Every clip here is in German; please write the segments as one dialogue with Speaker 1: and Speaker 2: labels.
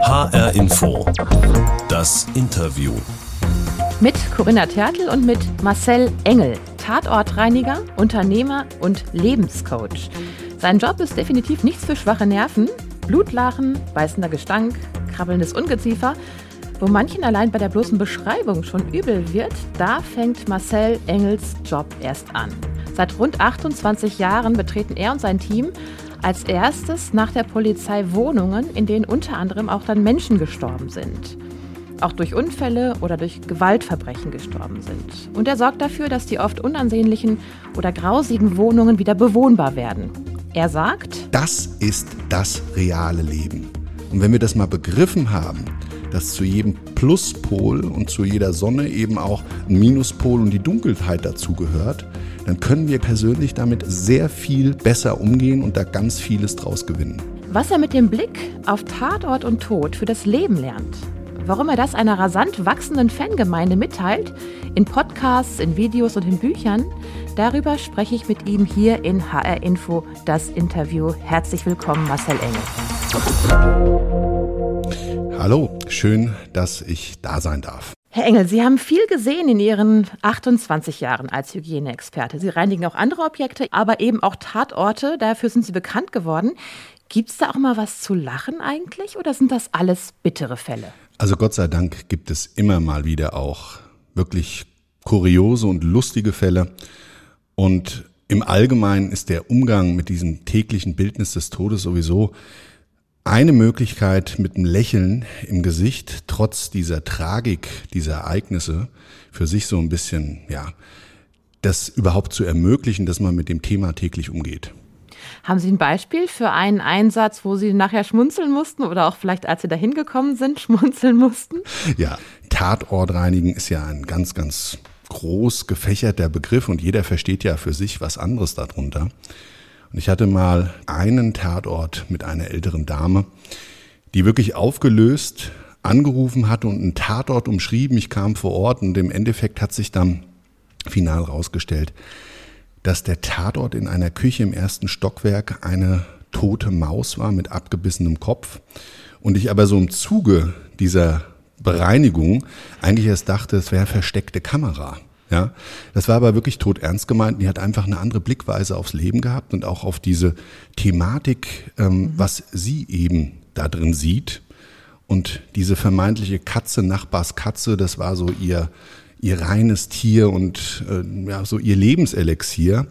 Speaker 1: HR Info. Das Interview.
Speaker 2: Mit Corinna Tertel und mit Marcel Engel, Tatortreiniger, Unternehmer und Lebenscoach. Sein Job ist definitiv nichts für schwache Nerven. Blutlachen, beißender Gestank, krabbelndes Ungeziefer. Wo manchen allein bei der bloßen Beschreibung schon übel wird, da fängt Marcel Engels Job erst an. Seit rund 28 Jahren betreten er und sein Team als erstes nach der Polizei Wohnungen, in denen unter anderem auch dann Menschen gestorben sind. Auch durch Unfälle oder durch Gewaltverbrechen gestorben sind. Und er sorgt dafür, dass die oft unansehnlichen oder grausigen Wohnungen wieder bewohnbar werden. Er sagt,
Speaker 3: das ist das reale Leben. Und wenn wir das mal begriffen haben, dass zu jedem Pluspol und zu jeder Sonne eben auch ein Minuspol und die Dunkelheit dazugehört, dann können wir persönlich damit sehr viel besser umgehen und da ganz vieles draus gewinnen.
Speaker 2: Was er mit dem Blick auf Tatort und Tod für das Leben lernt, warum er das einer rasant wachsenden Fangemeinde mitteilt, in Podcasts, in Videos und in Büchern, darüber spreche ich mit ihm hier in HR Info, das Interview. Herzlich willkommen, Marcel Engel.
Speaker 3: Hallo, schön, dass ich da sein darf.
Speaker 2: Herr Engel, Sie haben viel gesehen in Ihren 28 Jahren als Hygieneexperte. Sie reinigen auch andere Objekte, aber eben auch Tatorte. Dafür sind Sie bekannt geworden. Gibt es da auch mal was zu lachen eigentlich oder sind das alles bittere Fälle?
Speaker 3: Also Gott sei Dank gibt es immer mal wieder auch wirklich kuriose und lustige Fälle. Und im Allgemeinen ist der Umgang mit diesem täglichen Bildnis des Todes sowieso eine Möglichkeit mit einem Lächeln im Gesicht, trotz dieser Tragik dieser Ereignisse, für sich so ein bisschen, ja, das überhaupt zu ermöglichen, dass man mit dem Thema täglich umgeht.
Speaker 2: Haben Sie ein Beispiel für einen Einsatz, wo Sie nachher schmunzeln mussten oder auch vielleicht, als Sie dahin gekommen sind, schmunzeln mussten?
Speaker 3: Ja, Tatort reinigen ist ja ein ganz, ganz groß gefächerter Begriff und jeder versteht ja für sich was anderes darunter. Und ich hatte mal einen Tatort mit einer älteren Dame, die wirklich aufgelöst angerufen hatte und einen Tatort umschrieben. Ich kam vor Ort und im Endeffekt hat sich dann final rausgestellt, dass der Tatort in einer Küche im ersten Stockwerk eine tote Maus war mit abgebissenem Kopf. Und ich aber so im Zuge dieser Bereinigung eigentlich erst dachte, es wäre versteckte Kamera. Ja, das war aber wirklich tot ernst gemeint. Die hat einfach eine andere Blickweise aufs Leben gehabt und auch auf diese Thematik, ähm, mhm. was sie eben da drin sieht. Und diese vermeintliche Katze, Nachbarskatze, das war so ihr, ihr reines Tier und äh, ja, so ihr Lebenselixier.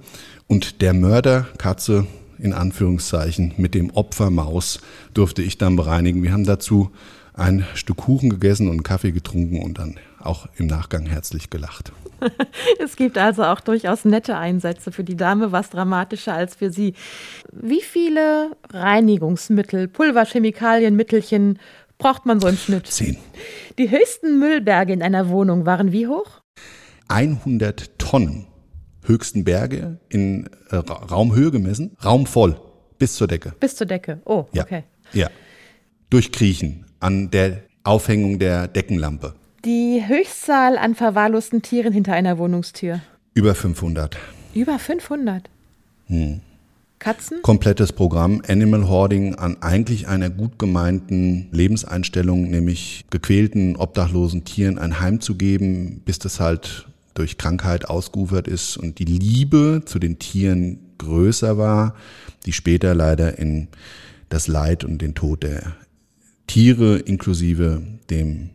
Speaker 3: Und der Mörder, Katze in Anführungszeichen, mit dem Opfer Maus durfte ich dann bereinigen. Wir haben dazu ein Stück Kuchen gegessen und einen Kaffee getrunken und dann auch im Nachgang herzlich gelacht.
Speaker 2: es gibt also auch durchaus nette Einsätze für die Dame, was dramatischer als für sie. Wie viele Reinigungsmittel, Pulver, Chemikalien, Mittelchen braucht man so im Schnitt?
Speaker 3: Zehn.
Speaker 2: Die höchsten Müllberge in einer Wohnung waren wie hoch?
Speaker 3: 100 Tonnen höchsten Berge in äh, Raumhöhe gemessen, raumvoll, bis zur Decke.
Speaker 2: Bis zur Decke, oh,
Speaker 3: ja.
Speaker 2: okay.
Speaker 3: Ja, durchkriechen an der Aufhängung der Deckenlampe.
Speaker 2: Die Höchstzahl an verwahrlosten Tieren hinter einer Wohnungstür?
Speaker 3: Über 500.
Speaker 2: Über 500?
Speaker 3: Hm.
Speaker 2: Katzen?
Speaker 3: Komplettes Programm Animal Hoarding an eigentlich einer gut gemeinten Lebenseinstellung, nämlich gequälten, obdachlosen Tieren ein Heim zu geben, bis das halt durch Krankheit ausgeufert ist und die Liebe zu den Tieren größer war, die später leider in das Leid und den Tod der Tiere inklusive dem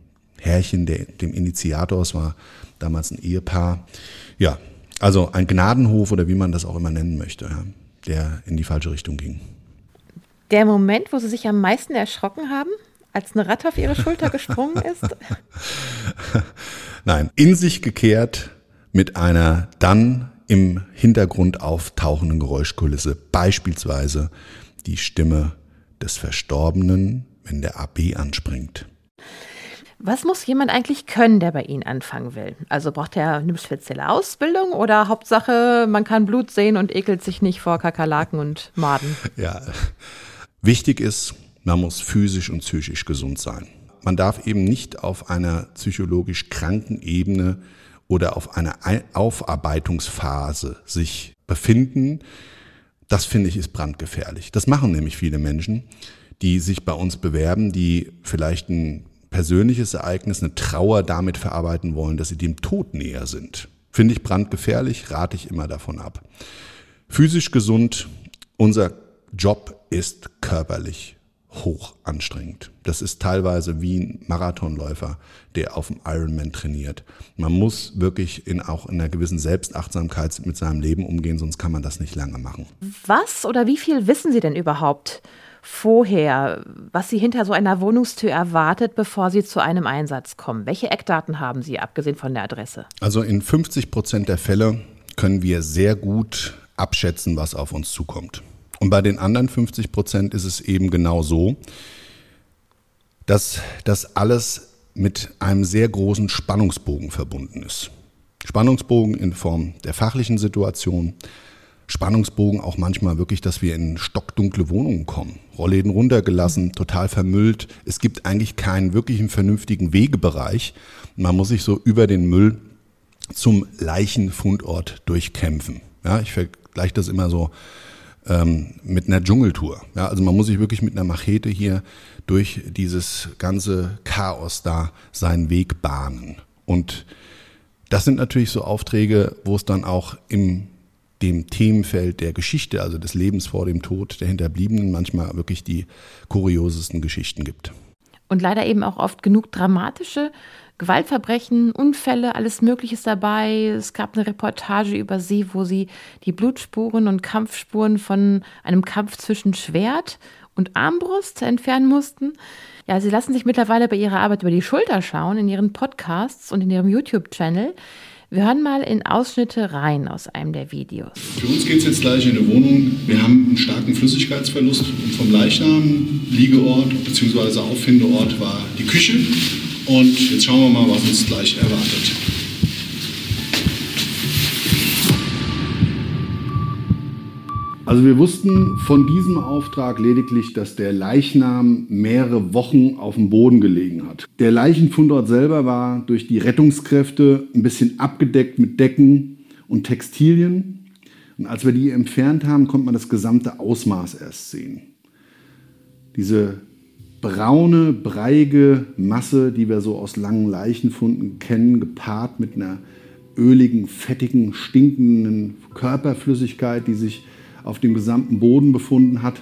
Speaker 3: Herrchen, der, dem Initiator, es war damals ein Ehepaar. Ja, also ein Gnadenhof oder wie man das auch immer nennen möchte, ja, der in die falsche Richtung ging.
Speaker 2: Der Moment, wo Sie sich am meisten erschrocken haben, als eine Ratte auf Ihre Schulter gesprungen ist?
Speaker 3: Nein, in sich gekehrt mit einer dann im Hintergrund auftauchenden Geräuschkulisse, beispielsweise die Stimme des Verstorbenen, wenn der AB anspringt.
Speaker 2: Was muss jemand eigentlich können, der bei Ihnen anfangen will? Also braucht er eine spezielle Ausbildung oder Hauptsache, man kann Blut sehen und ekelt sich nicht vor Kakerlaken und Maden?
Speaker 3: Ja, wichtig ist, man muss physisch und psychisch gesund sein. Man darf eben nicht auf einer psychologisch kranken Ebene oder auf einer Aufarbeitungsphase sich befinden. Das finde ich ist brandgefährlich. Das machen nämlich viele Menschen die sich bei uns bewerben, die vielleicht ein persönliches Ereignis, eine Trauer damit verarbeiten wollen, dass sie dem Tod näher sind. Finde ich brandgefährlich, rate ich immer davon ab. Physisch gesund, unser Job ist körperlich hoch anstrengend. Das ist teilweise wie ein Marathonläufer, der auf dem Ironman trainiert. Man muss wirklich in, auch in einer gewissen Selbstachtsamkeit mit seinem Leben umgehen, sonst kann man das nicht lange machen.
Speaker 2: Was oder wie viel wissen Sie denn überhaupt vorher, was Sie hinter so einer Wohnungstür erwartet, bevor Sie zu einem Einsatz kommen? Welche Eckdaten haben Sie, abgesehen von der Adresse?
Speaker 3: Also in 50 Prozent der Fälle können wir sehr gut abschätzen, was auf uns zukommt. Und bei den anderen 50 Prozent ist es eben genau so, dass das alles mit einem sehr großen Spannungsbogen verbunden ist. Spannungsbogen in Form der fachlichen Situation, Spannungsbogen auch manchmal wirklich, dass wir in stockdunkle Wohnungen kommen. Rollläden runtergelassen, total vermüllt. Es gibt eigentlich keinen wirklichen vernünftigen Wegebereich. Man muss sich so über den Müll zum Leichenfundort durchkämpfen. Ja, ich vergleiche das immer so ähm, mit einer Dschungeltour. Ja, also man muss sich wirklich mit einer Machete hier durch dieses ganze Chaos da seinen Weg bahnen. Und das sind natürlich so Aufträge, wo es dann auch im dem Themenfeld der Geschichte, also des Lebens vor dem Tod der Hinterbliebenen, manchmal wirklich die kuriosesten Geschichten gibt.
Speaker 2: Und leider eben auch oft genug dramatische Gewaltverbrechen, Unfälle, alles Mögliche ist dabei. Es gab eine Reportage über sie, wo sie die Blutspuren und Kampfspuren von einem Kampf zwischen Schwert und Armbrust entfernen mussten. Ja, sie lassen sich mittlerweile bei ihrer Arbeit über die Schulter schauen in ihren Podcasts und in ihrem YouTube-Channel. Wir hören mal in Ausschnitte rein aus einem der Videos.
Speaker 4: Für uns geht es jetzt gleich in eine Wohnung. Wir haben einen starken Flüssigkeitsverlust vom Leichnam. Liegeort bzw. Auffindeort war die Küche. Und jetzt schauen wir mal, was uns gleich erwartet.
Speaker 3: Also wir wussten von diesem Auftrag lediglich, dass der Leichnam mehrere Wochen auf dem Boden gelegen hat. Der Leichenfundort selber war durch die Rettungskräfte ein bisschen abgedeckt mit Decken und Textilien. Und als wir die entfernt haben, konnte man das gesamte Ausmaß erst sehen. Diese braune, breiige Masse, die wir so aus langen Leichenfunden kennen, gepaart mit einer öligen, fettigen, stinkenden Körperflüssigkeit, die sich auf dem gesamten Boden befunden hat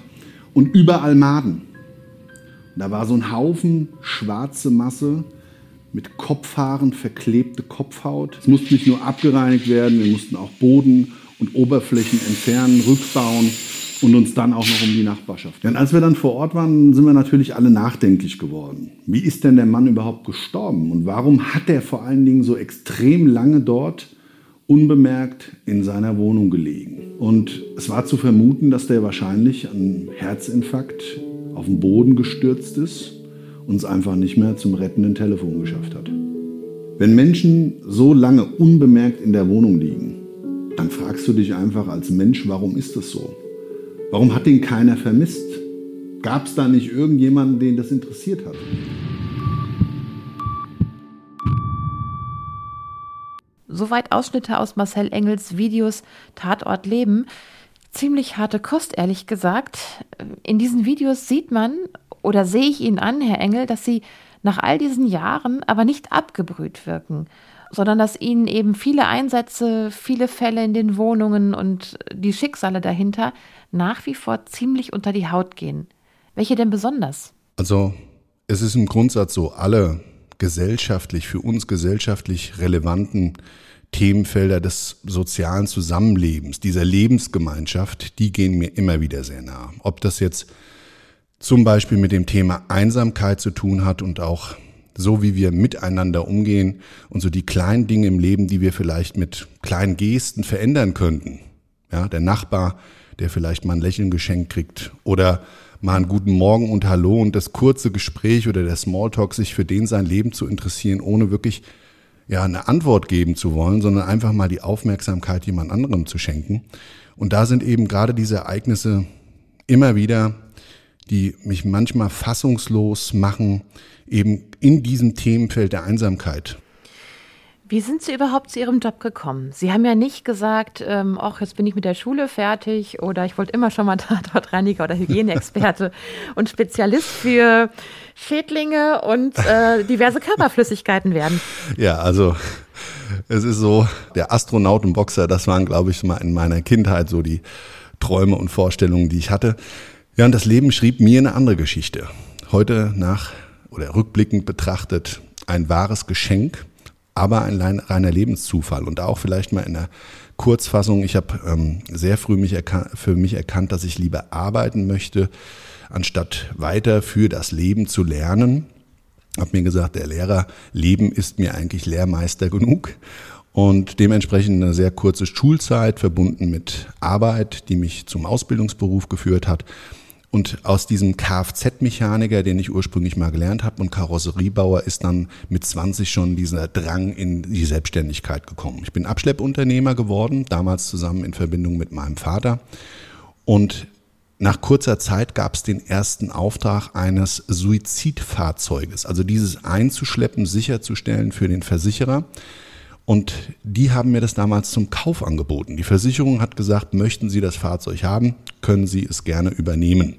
Speaker 3: und überall Maden. Da war so ein Haufen schwarze Masse mit Kopfhaaren, verklebte Kopfhaut. Es musste nicht nur abgereinigt werden, wir mussten auch Boden und Oberflächen entfernen, rückbauen und uns dann auch noch um die Nachbarschaft. Und als wir dann vor Ort waren, sind wir natürlich alle nachdenklich geworden. Wie ist denn der Mann überhaupt gestorben und warum hat er vor allen Dingen so extrem lange dort unbemerkt in seiner Wohnung gelegen? Und es war zu vermuten, dass der wahrscheinlich an Herzinfarkt auf den Boden gestürzt ist und es einfach nicht mehr zum rettenden Telefon geschafft hat. Wenn Menschen so lange unbemerkt in der Wohnung liegen, dann fragst du dich einfach als Mensch, warum ist das so? Warum hat ihn keiner vermisst? Gab es da nicht irgendjemanden, den das interessiert hat?
Speaker 2: Soweit Ausschnitte aus Marcel Engels Videos Tatort Leben. Ziemlich harte Kost, ehrlich gesagt. In diesen Videos sieht man oder sehe ich Ihnen an, Herr Engel, dass Sie nach all diesen Jahren aber nicht abgebrüht wirken, sondern dass Ihnen eben viele Einsätze, viele Fälle in den Wohnungen und die Schicksale dahinter nach wie vor ziemlich unter die Haut gehen. Welche denn besonders?
Speaker 3: Also es ist im Grundsatz so, alle gesellschaftlich, für uns gesellschaftlich relevanten Themenfelder des sozialen Zusammenlebens, dieser Lebensgemeinschaft, die gehen mir immer wieder sehr nah. Ob das jetzt zum Beispiel mit dem Thema Einsamkeit zu tun hat und auch so, wie wir miteinander umgehen und so die kleinen Dinge im Leben, die wir vielleicht mit kleinen Gesten verändern könnten. Ja, der Nachbar, der vielleicht mal ein Lächeln geschenkt kriegt oder mal einen guten Morgen und Hallo und das kurze Gespräch oder der Smalltalk, sich für den sein Leben zu interessieren, ohne wirklich ja, eine Antwort geben zu wollen, sondern einfach mal die Aufmerksamkeit jemand anderem zu schenken. Und da sind eben gerade diese Ereignisse immer wieder, die mich manchmal fassungslos machen, eben in diesem Themenfeld der Einsamkeit.
Speaker 2: Wie sind Sie überhaupt zu Ihrem Job gekommen? Sie haben ja nicht gesagt, ähm, ach, jetzt bin ich mit der Schule fertig oder ich wollte immer schon mal Tatortreiniger oder Hygieneexperte und Spezialist für Schädlinge und äh, diverse Körperflüssigkeiten werden.
Speaker 3: Ja, also es ist so, der Astronautenboxer, das waren, glaube ich, mal in meiner Kindheit so die Träume und Vorstellungen, die ich hatte. Ja, und das Leben schrieb mir eine andere Geschichte. Heute nach oder rückblickend betrachtet ein wahres Geschenk aber ein reiner Lebenszufall. Und auch vielleicht mal in der Kurzfassung, ich habe ähm, sehr früh mich für mich erkannt, dass ich lieber arbeiten möchte, anstatt weiter für das Leben zu lernen. Hab mir gesagt, der Lehrer Leben ist mir eigentlich Lehrmeister genug. Und dementsprechend eine sehr kurze Schulzeit verbunden mit Arbeit, die mich zum Ausbildungsberuf geführt hat. Und aus diesem Kfz-Mechaniker, den ich ursprünglich mal gelernt habe, und Karosseriebauer ist dann mit 20 schon dieser Drang in die Selbstständigkeit gekommen. Ich bin Abschleppunternehmer geworden, damals zusammen in Verbindung mit meinem Vater. Und nach kurzer Zeit gab es den ersten Auftrag eines Suizidfahrzeuges, also dieses einzuschleppen, sicherzustellen für den Versicherer. Und die haben mir das damals zum Kauf angeboten. Die Versicherung hat gesagt, möchten Sie das Fahrzeug haben, können Sie es gerne übernehmen.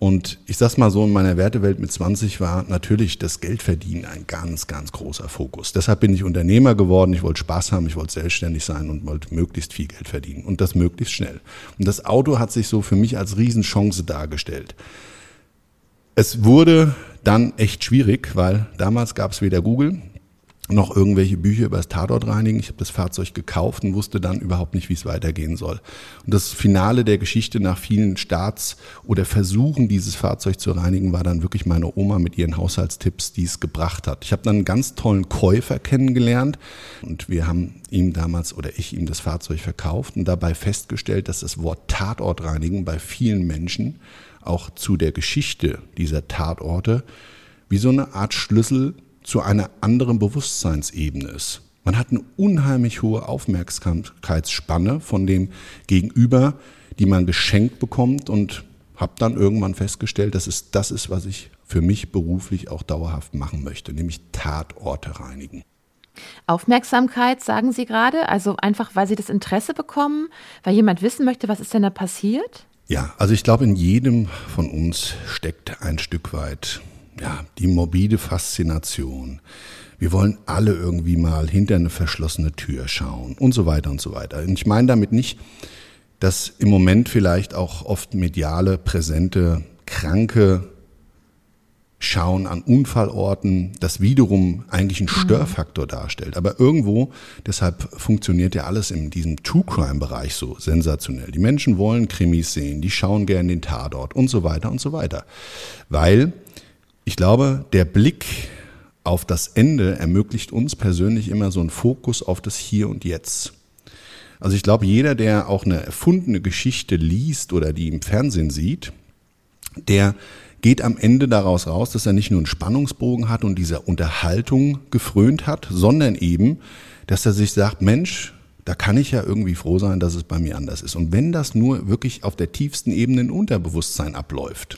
Speaker 3: Und ich sag's mal so, in meiner Wertewelt mit 20 war natürlich das Geldverdienen ein ganz, ganz großer Fokus. Deshalb bin ich Unternehmer geworden. Ich wollte Spaß haben, ich wollte selbstständig sein und wollte möglichst viel Geld verdienen. Und das möglichst schnell. Und das Auto hat sich so für mich als Riesenchance dargestellt. Es wurde dann echt schwierig, weil damals gab es weder Google, noch irgendwelche Bücher über das Tatort reinigen. Ich habe das Fahrzeug gekauft und wusste dann überhaupt nicht, wie es weitergehen soll. Und das Finale der Geschichte nach vielen Starts oder Versuchen, dieses Fahrzeug zu reinigen, war dann wirklich meine Oma mit ihren Haushaltstipps, die es gebracht hat. Ich habe dann einen ganz tollen Käufer kennengelernt und wir haben ihm damals oder ich ihm das Fahrzeug verkauft und dabei festgestellt, dass das Wort Tatort reinigen bei vielen Menschen auch zu der Geschichte dieser Tatorte wie so eine Art Schlüssel zu einer anderen Bewusstseinsebene ist. Man hat eine unheimlich hohe Aufmerksamkeitsspanne von dem Gegenüber, die man geschenkt bekommt und habe dann irgendwann festgestellt, dass es das ist, was ich für mich beruflich auch dauerhaft machen möchte, nämlich Tatorte reinigen.
Speaker 2: Aufmerksamkeit, sagen Sie gerade, also einfach, weil Sie das Interesse bekommen, weil jemand wissen möchte, was ist denn da passiert?
Speaker 3: Ja, also ich glaube, in jedem von uns steckt ein Stück weit ja, die morbide Faszination. Wir wollen alle irgendwie mal hinter eine verschlossene Tür schauen und so weiter und so weiter. Und ich meine damit nicht, dass im Moment vielleicht auch oft mediale, präsente, kranke Schauen an Unfallorten, das wiederum eigentlich einen mhm. Störfaktor darstellt. Aber irgendwo, deshalb funktioniert ja alles in diesem True-Crime-Bereich so sensationell. Die Menschen wollen Krimis sehen, die schauen gerne den Tatort und so weiter und so weiter. Weil ich glaube, der Blick auf das Ende ermöglicht uns persönlich immer so einen Fokus auf das Hier und Jetzt. Also ich glaube, jeder, der auch eine erfundene Geschichte liest oder die im Fernsehen sieht, der geht am Ende daraus raus, dass er nicht nur einen Spannungsbogen hat und dieser Unterhaltung gefrönt hat, sondern eben, dass er sich sagt, Mensch, da kann ich ja irgendwie froh sein, dass es bei mir anders ist. Und wenn das nur wirklich auf der tiefsten Ebene in Unterbewusstsein abläuft.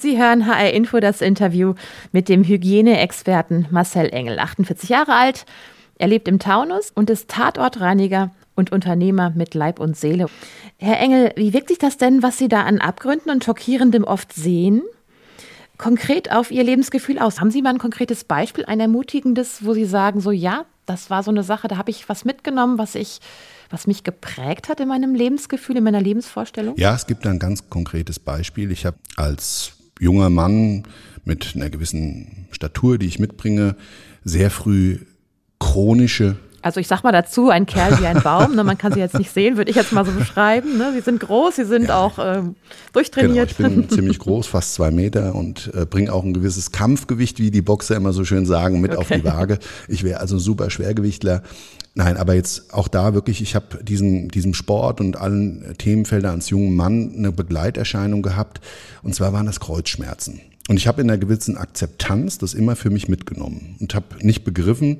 Speaker 2: Sie hören HR Info das Interview mit dem Hygieneexperten Marcel Engel, 48 Jahre alt. Er lebt im Taunus und ist Tatortreiniger und Unternehmer mit Leib und Seele. Herr Engel, wie wirkt sich das denn, was Sie da an Abgründen und Schockierendem oft sehen, konkret auf Ihr Lebensgefühl aus? Haben Sie mal ein konkretes Beispiel, ein ermutigendes, wo Sie sagen, so ja, das war so eine Sache, da habe ich was mitgenommen, was ich was mich geprägt hat in meinem Lebensgefühl, in meiner Lebensvorstellung?
Speaker 3: Ja, es gibt ein ganz konkretes Beispiel. Ich habe als junger Mann mit einer gewissen Statur, die ich mitbringe, sehr früh chronische
Speaker 2: also ich sag mal dazu, ein Kerl wie ein Baum, ne, man kann sie jetzt nicht sehen, würde ich jetzt mal so beschreiben. Ne? Sie sind groß, sie sind ja. auch ähm, durchtrainiert.
Speaker 3: Genau, ich bin ziemlich groß, fast zwei Meter und äh, bringe auch ein gewisses Kampfgewicht, wie die Boxer immer so schön sagen, mit okay. auf die Waage. Ich wäre also super Schwergewichtler. Nein, aber jetzt auch da wirklich, ich habe diesen, diesem Sport und allen Themenfeldern als jungen Mann eine Begleiterscheinung gehabt. Und zwar waren das Kreuzschmerzen. Und ich habe in einer gewissen Akzeptanz das immer für mich mitgenommen und habe nicht begriffen,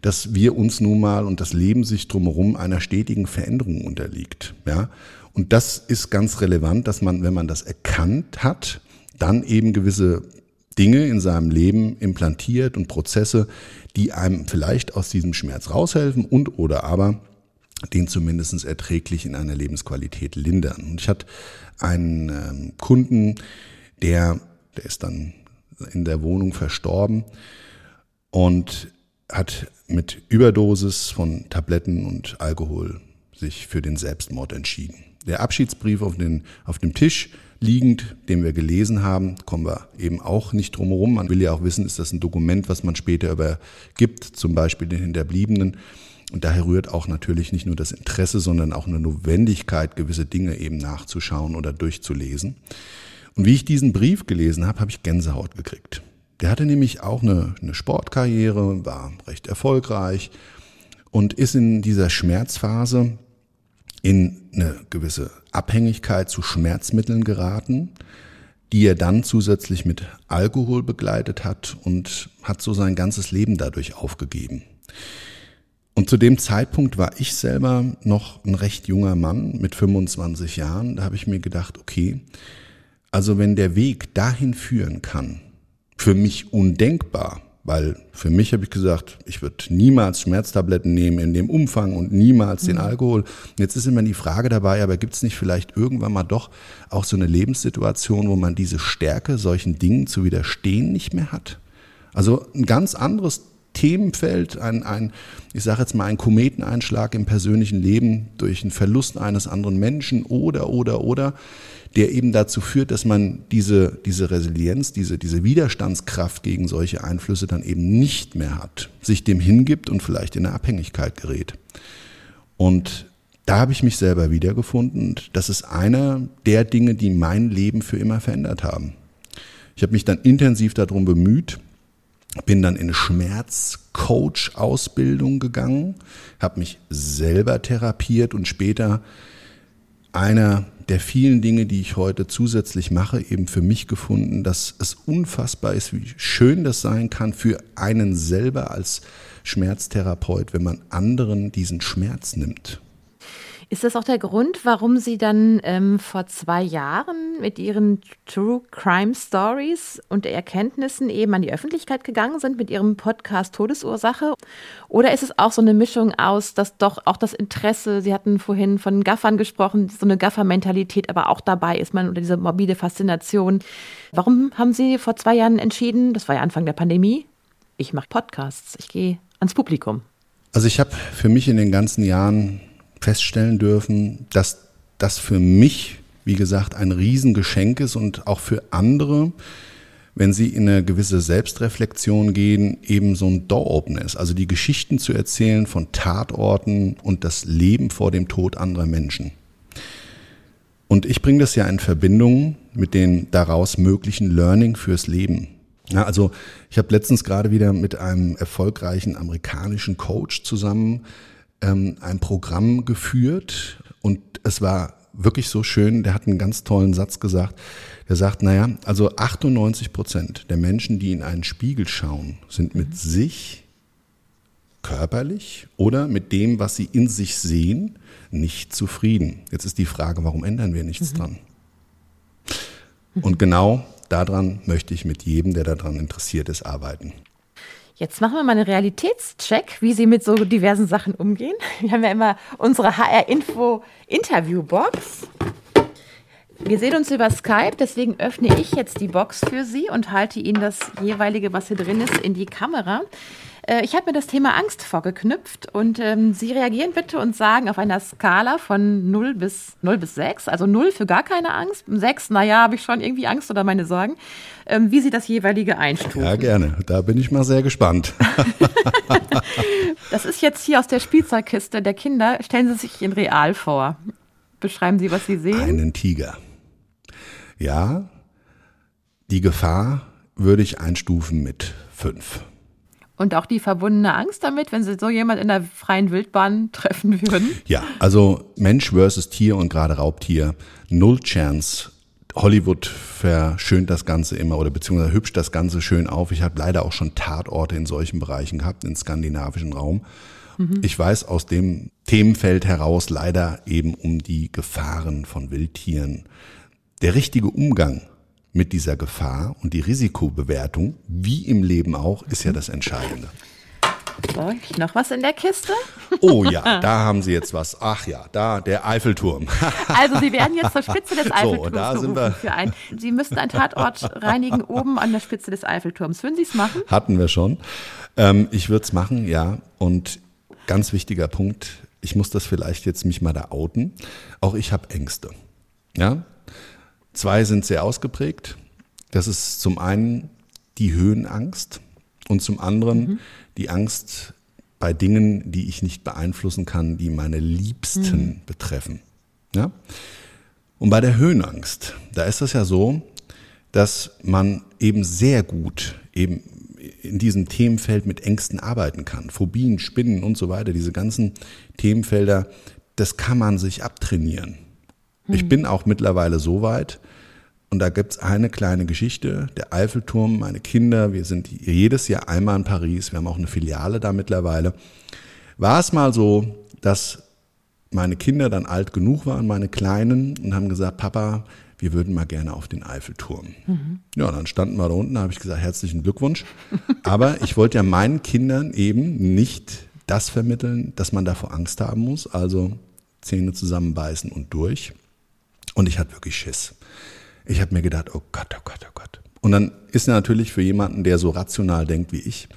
Speaker 3: dass wir uns nun mal und das Leben sich drumherum einer stetigen Veränderung unterliegt. Ja? Und das ist ganz relevant, dass man, wenn man das erkannt hat, dann eben gewisse Dinge in seinem Leben implantiert und Prozesse, die einem vielleicht aus diesem Schmerz raushelfen und oder aber den zumindest erträglich in einer Lebensqualität lindern. Und ich hatte einen ähm, Kunden, der, der ist dann in der Wohnung verstorben und hat mit Überdosis von Tabletten und Alkohol sich für den Selbstmord entschieden. Der Abschiedsbrief auf, den, auf dem Tisch liegend, den wir gelesen haben, kommen wir eben auch nicht drumherum. Man will ja auch wissen, ist das ein Dokument, was man später übergibt, zum Beispiel den Hinterbliebenen. Und daher rührt auch natürlich nicht nur das Interesse, sondern auch eine Notwendigkeit, gewisse Dinge eben nachzuschauen oder durchzulesen. Und wie ich diesen Brief gelesen habe, habe ich Gänsehaut gekriegt. Der hatte nämlich auch eine, eine Sportkarriere, war recht erfolgreich und ist in dieser Schmerzphase in eine gewisse Abhängigkeit zu Schmerzmitteln geraten, die er dann zusätzlich mit Alkohol begleitet hat und hat so sein ganzes Leben dadurch aufgegeben. Und zu dem Zeitpunkt war ich selber noch ein recht junger Mann mit 25 Jahren. Da habe ich mir gedacht, okay, also wenn der Weg dahin führen kann, für mich undenkbar, weil für mich habe ich gesagt, ich würde niemals Schmerztabletten nehmen in dem Umfang und niemals den mhm. Alkohol. Jetzt ist immer die Frage dabei, aber gibt es nicht vielleicht irgendwann mal doch auch so eine Lebenssituation, wo man diese Stärke, solchen Dingen zu widerstehen, nicht mehr hat? Also ein ganz anderes Themenfeld, ein, ein ich sage jetzt mal, ein Kometeneinschlag im persönlichen Leben durch einen Verlust eines anderen Menschen oder, oder, oder der eben dazu führt, dass man diese, diese Resilienz, diese, diese Widerstandskraft gegen solche Einflüsse dann eben nicht mehr hat, sich dem hingibt und vielleicht in eine Abhängigkeit gerät. Und da habe ich mich selber wiedergefunden und das ist einer der Dinge, die mein Leben für immer verändert haben. Ich habe mich dann intensiv darum bemüht, bin dann in Schmerzcoach-Ausbildung gegangen, habe mich selber therapiert und später einer der vielen Dinge, die ich heute zusätzlich mache, eben für mich gefunden, dass es unfassbar ist, wie schön das sein kann für einen selber als Schmerztherapeut, wenn man anderen diesen Schmerz nimmt.
Speaker 2: Ist das auch der Grund, warum Sie dann ähm, vor zwei Jahren mit Ihren True Crime Stories und Erkenntnissen eben an die Öffentlichkeit gegangen sind mit Ihrem Podcast Todesursache? Oder ist es auch so eine Mischung aus, dass doch auch das Interesse, Sie hatten vorhin von Gaffern gesprochen, so eine Gaffer-Mentalität aber auch dabei ist, man oder diese morbide Faszination. Warum haben Sie vor zwei Jahren entschieden, das war ja Anfang der Pandemie, ich mache Podcasts, ich gehe ans Publikum?
Speaker 3: Also ich habe für mich in den ganzen Jahren feststellen dürfen, dass das für mich, wie gesagt, ein Riesengeschenk ist und auch für andere, wenn sie in eine gewisse Selbstreflexion gehen, eben so ein Door-Opener ist. Also die Geschichten zu erzählen von Tatorten und das Leben vor dem Tod anderer Menschen. Und ich bringe das ja in Verbindung mit den daraus möglichen Learning fürs Leben. Ja, also ich habe letztens gerade wieder mit einem erfolgreichen amerikanischen Coach zusammen ähm, ein Programm geführt und es war wirklich so schön, der hat einen ganz tollen Satz gesagt. Der sagt, naja, also 98 Prozent der Menschen, die in einen Spiegel schauen, sind mit sich körperlich oder mit dem, was sie in sich sehen, nicht zufrieden. Jetzt ist die Frage, warum ändern wir nichts mhm. dran? Und genau daran möchte ich mit jedem, der daran interessiert ist, arbeiten.
Speaker 2: Jetzt machen wir mal einen Realitätscheck, wie Sie mit so diversen Sachen umgehen. Wir haben ja immer unsere HR-Info-Interview-Box. Wir sehen uns über Skype, deswegen öffne ich jetzt die Box für Sie und halte Ihnen das jeweilige, was hier drin ist, in die Kamera. Äh, ich habe mir das Thema Angst vorgeknüpft und ähm, Sie reagieren bitte und sagen auf einer Skala von 0 bis, 0 bis 6, also 0 für gar keine Angst, 6, naja, habe ich schon irgendwie Angst oder meine Sorgen, ähm, wie Sie das jeweilige einstufen.
Speaker 3: Ja, gerne. Da bin ich mal sehr gespannt.
Speaker 2: das ist jetzt hier aus der Spielzeugkiste der Kinder. Stellen Sie sich in real vor. Beschreiben Sie, was Sie sehen.
Speaker 3: Einen Tiger. Ja, die Gefahr würde ich einstufen mit 5.
Speaker 2: Und auch die verbundene Angst damit, wenn Sie so jemand in der freien Wildbahn treffen würden?
Speaker 3: Ja, also Mensch versus Tier und gerade Raubtier, null Chance. Hollywood verschönt das Ganze immer oder beziehungsweise hübscht das Ganze schön auf. Ich habe leider auch schon Tatorte in solchen Bereichen gehabt, im skandinavischen Raum. Mhm. Ich weiß aus dem Themenfeld heraus leider eben um die Gefahren von Wildtieren. Der richtige Umgang mit dieser Gefahr und die Risikobewertung, wie im Leben auch, ist ja das Entscheidende.
Speaker 2: So, noch was in der Kiste?
Speaker 3: Oh ja, da haben Sie jetzt was. Ach ja, da der Eiffelturm.
Speaker 2: Also Sie werden jetzt zur Spitze des Eiffelturms
Speaker 3: so, da sind wir.
Speaker 2: für ein. Sie müssten einen Tatort reinigen oben an der Spitze des Eiffelturms. Würden Sie es machen?
Speaker 3: Hatten wir schon. Ähm, ich würde es machen, ja. Und ganz wichtiger Punkt, ich muss das vielleicht jetzt mich mal da outen. Auch ich habe Ängste. Ja, Zwei sind sehr ausgeprägt. Das ist zum einen die Höhenangst und zum anderen mhm. die Angst bei Dingen, die ich nicht beeinflussen kann, die meine Liebsten mhm. betreffen. Ja? Und bei der Höhenangst, da ist es ja so, dass man eben sehr gut eben in diesem Themenfeld mit Ängsten arbeiten kann. Phobien, Spinnen und so weiter, diese ganzen Themenfelder, das kann man sich abtrainieren. Ich hm. bin auch mittlerweile so weit, und da gibt's eine kleine Geschichte, der Eiffelturm, meine Kinder, wir sind jedes Jahr einmal in Paris, wir haben auch eine Filiale da mittlerweile. War es mal so, dass meine Kinder dann alt genug waren, meine Kleinen, und haben gesagt, Papa, wir würden mal gerne auf den Eiffelturm. Mhm. Ja, dann standen wir da unten, da habe ich gesagt, herzlichen Glückwunsch. Aber ich wollte ja meinen Kindern eben nicht das vermitteln, dass man davor Angst haben muss, also Zähne zusammenbeißen und durch. Und ich hatte wirklich Schiss. Ich habe mir gedacht, oh Gott, oh Gott, oh Gott. Und dann ist natürlich für jemanden, der so rational denkt wie ich,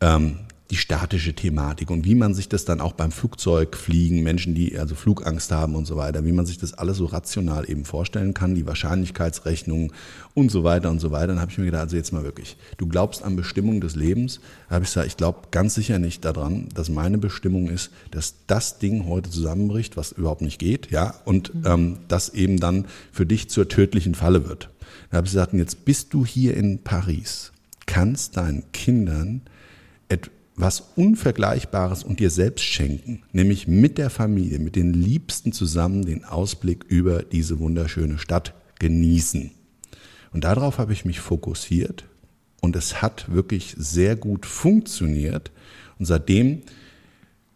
Speaker 3: ähm, die statische Thematik und wie man sich das dann auch beim Flugzeugfliegen, Menschen, die also Flugangst haben und so weiter, wie man sich das alles so rational eben vorstellen kann, die Wahrscheinlichkeitsrechnung und so weiter und so weiter. Dann habe ich mir gedacht, also jetzt mal wirklich, du glaubst an Bestimmung des Lebens? Da habe ich gesagt, ich glaube ganz sicher nicht daran, dass meine Bestimmung ist, dass das Ding heute zusammenbricht, was überhaupt nicht geht, ja, und mhm. ähm, das eben dann für dich zur tödlichen Falle wird. Da habe ich gesagt, jetzt bist du hier in Paris, kannst deinen Kindern etwas was Unvergleichbares und dir selbst schenken, nämlich mit der Familie, mit den Liebsten zusammen den Ausblick über diese wunderschöne Stadt genießen. Und darauf habe ich mich fokussiert und es hat wirklich sehr gut funktioniert. Und seitdem,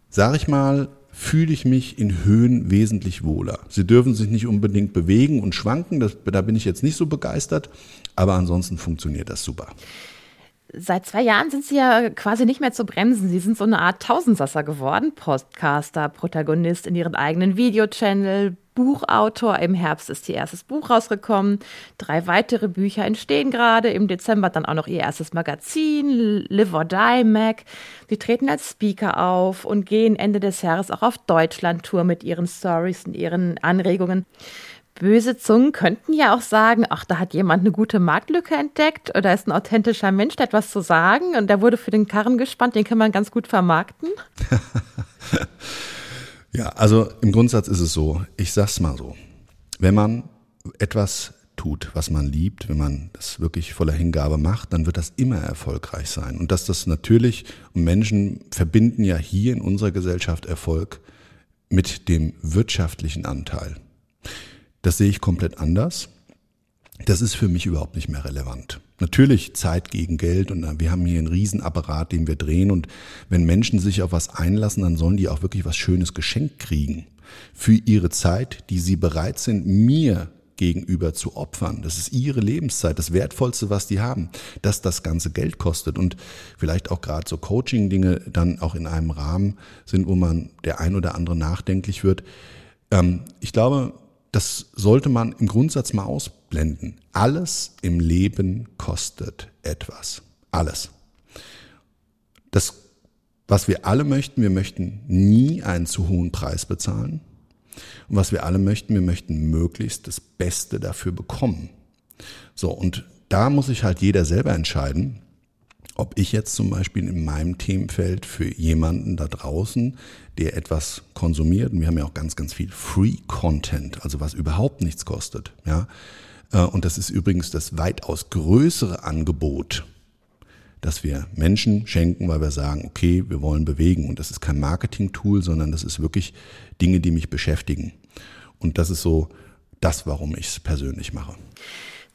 Speaker 3: sage ich mal, fühle ich mich in Höhen wesentlich wohler. Sie dürfen sich nicht unbedingt bewegen und schwanken, das, da bin ich jetzt nicht so begeistert, aber ansonsten funktioniert das super.
Speaker 2: Seit zwei Jahren sind Sie ja quasi nicht mehr zu bremsen. Sie sind so eine Art Tausendsasser geworden. Podcaster, Protagonist in Ihrem eigenen Videochannel, Buchautor. Im Herbst ist Ihr erstes Buch rausgekommen. Drei weitere Bücher entstehen gerade. Im Dezember dann auch noch Ihr erstes Magazin, Live or Die Mac. Sie treten als Speaker auf und gehen Ende des Jahres auch auf Deutschland-Tour mit Ihren Stories und Ihren Anregungen böse Zungen könnten ja auch sagen, ach, da hat jemand eine gute Marktlücke entdeckt oder ist ein authentischer Mensch, der etwas zu sagen und der wurde für den Karren gespannt, den kann man ganz gut vermarkten.
Speaker 3: ja, also im Grundsatz ist es so, ich sag's mal so, wenn man etwas tut, was man liebt, wenn man das wirklich voller Hingabe macht, dann wird das immer erfolgreich sein. Und dass das natürlich, und Menschen verbinden ja hier in unserer Gesellschaft Erfolg mit dem wirtschaftlichen Anteil. Das sehe ich komplett anders. Das ist für mich überhaupt nicht mehr relevant. Natürlich Zeit gegen Geld und wir haben hier einen Riesenapparat, den wir drehen und wenn Menschen sich auf was einlassen, dann sollen die auch wirklich was Schönes geschenkt kriegen. Für ihre Zeit, die sie bereit sind, mir gegenüber zu opfern. Das ist ihre Lebenszeit, das Wertvollste, was die haben, dass das ganze Geld kostet und vielleicht auch gerade so Coaching-Dinge dann auch in einem Rahmen sind, wo man der ein oder andere nachdenklich wird. Ähm, ich glaube, das sollte man im Grundsatz mal ausblenden. Alles im Leben kostet etwas. Alles. Das, was wir alle möchten, wir möchten nie einen zu hohen Preis bezahlen. Und was wir alle möchten, wir möchten möglichst das Beste dafür bekommen. So, und da muss sich halt jeder selber entscheiden, ob ich jetzt zum Beispiel in meinem Themenfeld für jemanden da draußen, der etwas konsumiert, und wir haben ja auch ganz, ganz viel Free Content, also was überhaupt nichts kostet, ja. Äh, und das ist übrigens das weitaus größere Angebot, dass wir Menschen schenken, weil wir sagen, okay, wir wollen bewegen. Und das ist kein Marketing-Tool, sondern das ist wirklich Dinge, die mich beschäftigen. Und das ist so das, warum ich es persönlich mache.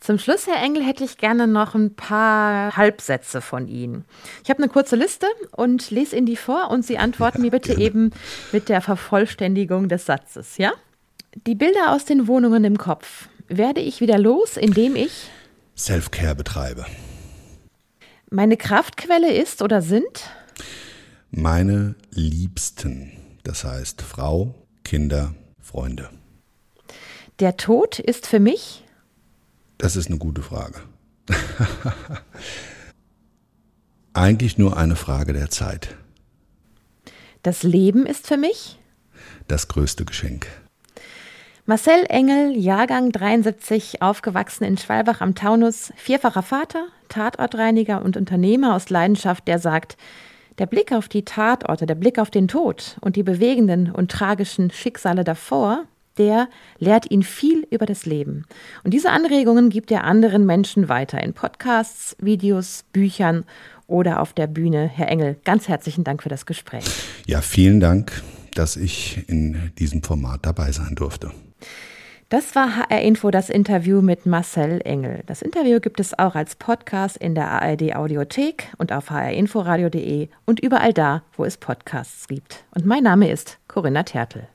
Speaker 2: Zum Schluss, Herr Engel, hätte ich gerne noch ein paar Halbsätze von Ihnen. Ich habe eine kurze Liste und lese Ihnen die vor und Sie antworten mir bitte eben mit der Vervollständigung des Satzes, ja? Die Bilder aus den Wohnungen im Kopf werde ich wieder los, indem ich
Speaker 3: Self-Care betreibe.
Speaker 2: Meine Kraftquelle ist oder sind
Speaker 3: Meine Liebsten, das heißt Frau, Kinder, Freunde.
Speaker 2: der Tod ist für mich
Speaker 3: Das ist eine gute Frage. Eigentlich nur eine Frage der Zeit.
Speaker 2: das Leben ist für mich
Speaker 3: Das größte Geschenk.
Speaker 2: Marcel Engel, Jahrgang 73, aufgewachsen in Schwalbach am Taunus, vierfacher Vater, Tatortreiniger und Unternehmer aus Leidenschaft, der sagt, der Blick auf die Tatorte, der Blick auf den Tod und die bewegenden und tragischen Schicksale davor, der lehrt ihn viel über das Leben. Und diese Anregungen gibt er anderen Menschen weiter in Podcasts, Videos, Büchern oder auf der Bühne. Herr Engel, ganz herzlichen Dank für das Gespräch.
Speaker 3: Ja, vielen Dank, dass ich in diesem Format dabei sein durfte.
Speaker 2: Das war HR Info, das Interview mit Marcel Engel. Das Interview gibt es auch als Podcast in der ARD Audiothek und auf hrinforadio.de und überall da, wo es Podcasts gibt. Und mein Name ist Corinna Tertel.